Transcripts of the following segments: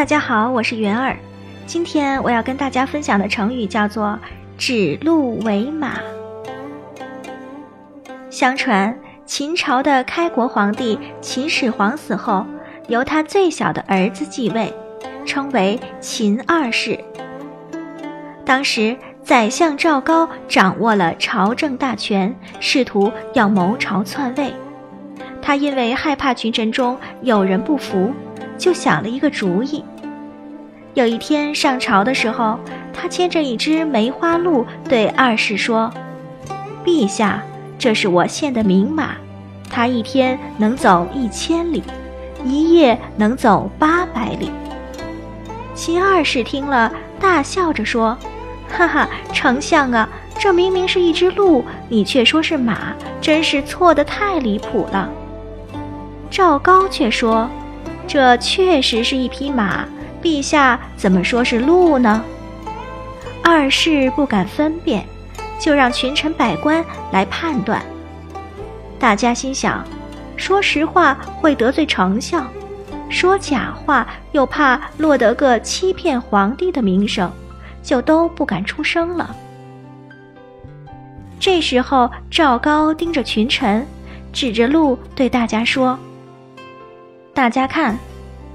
大家好，我是云儿。今天我要跟大家分享的成语叫做“指鹿为马”。相传，秦朝的开国皇帝秦始皇死后，由他最小的儿子继位，称为秦二世。当时，宰相赵高掌握了朝政大权，试图要谋朝篡位。他因为害怕群臣中有人不服。就想了一个主意。有一天上朝的时候，他牵着一只梅花鹿，对二世说：“陛下，这是我献的名马，它一天能走一千里，一夜能走八百里。”秦二世听了，大笑着说：“哈哈，丞相啊，这明明是一只鹿，你却说是马，真是错得太离谱了。”赵高却说。这确实是一匹马，陛下怎么说是鹿呢？二世不敢分辨，就让群臣百官来判断。大家心想，说实话会得罪丞相，说假话又怕落得个欺骗皇帝的名声，就都不敢出声了。这时候，赵高盯着群臣，指着鹿对大家说。大家看，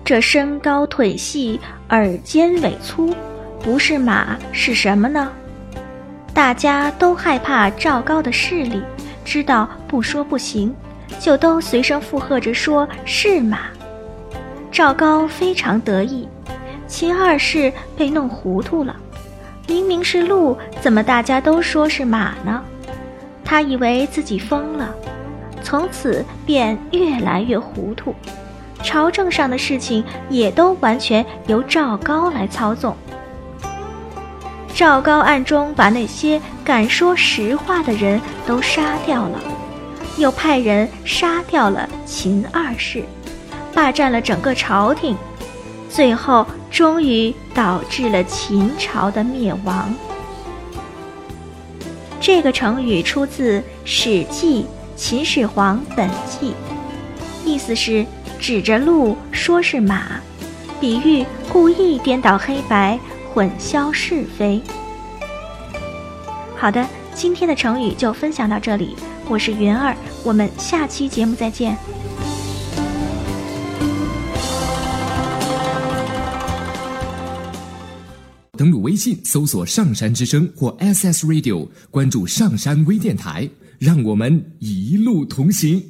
这身高腿细，耳尖尾粗，不是马是什么呢？大家都害怕赵高的势力，知道不说不行，就都随声附和着说是马。赵高非常得意，秦二世被弄糊涂了，明明是鹿，怎么大家都说是马呢？他以为自己疯了，从此便越来越糊涂。朝政上的事情也都完全由赵高来操纵。赵高暗中把那些敢说实话的人都杀掉了，又派人杀掉了秦二世，霸占了整个朝廷，最后终于导致了秦朝的灭亡。这个成语出自《史记·秦始皇本纪》，意思是。指着鹿说是马，比喻故意颠倒黑白、混淆是非。好的，今天的成语就分享到这里，我是云儿，我们下期节目再见。登录微信搜索“上山之声”或 “SS Radio”，关注“上山微电台”，让我们一路同行。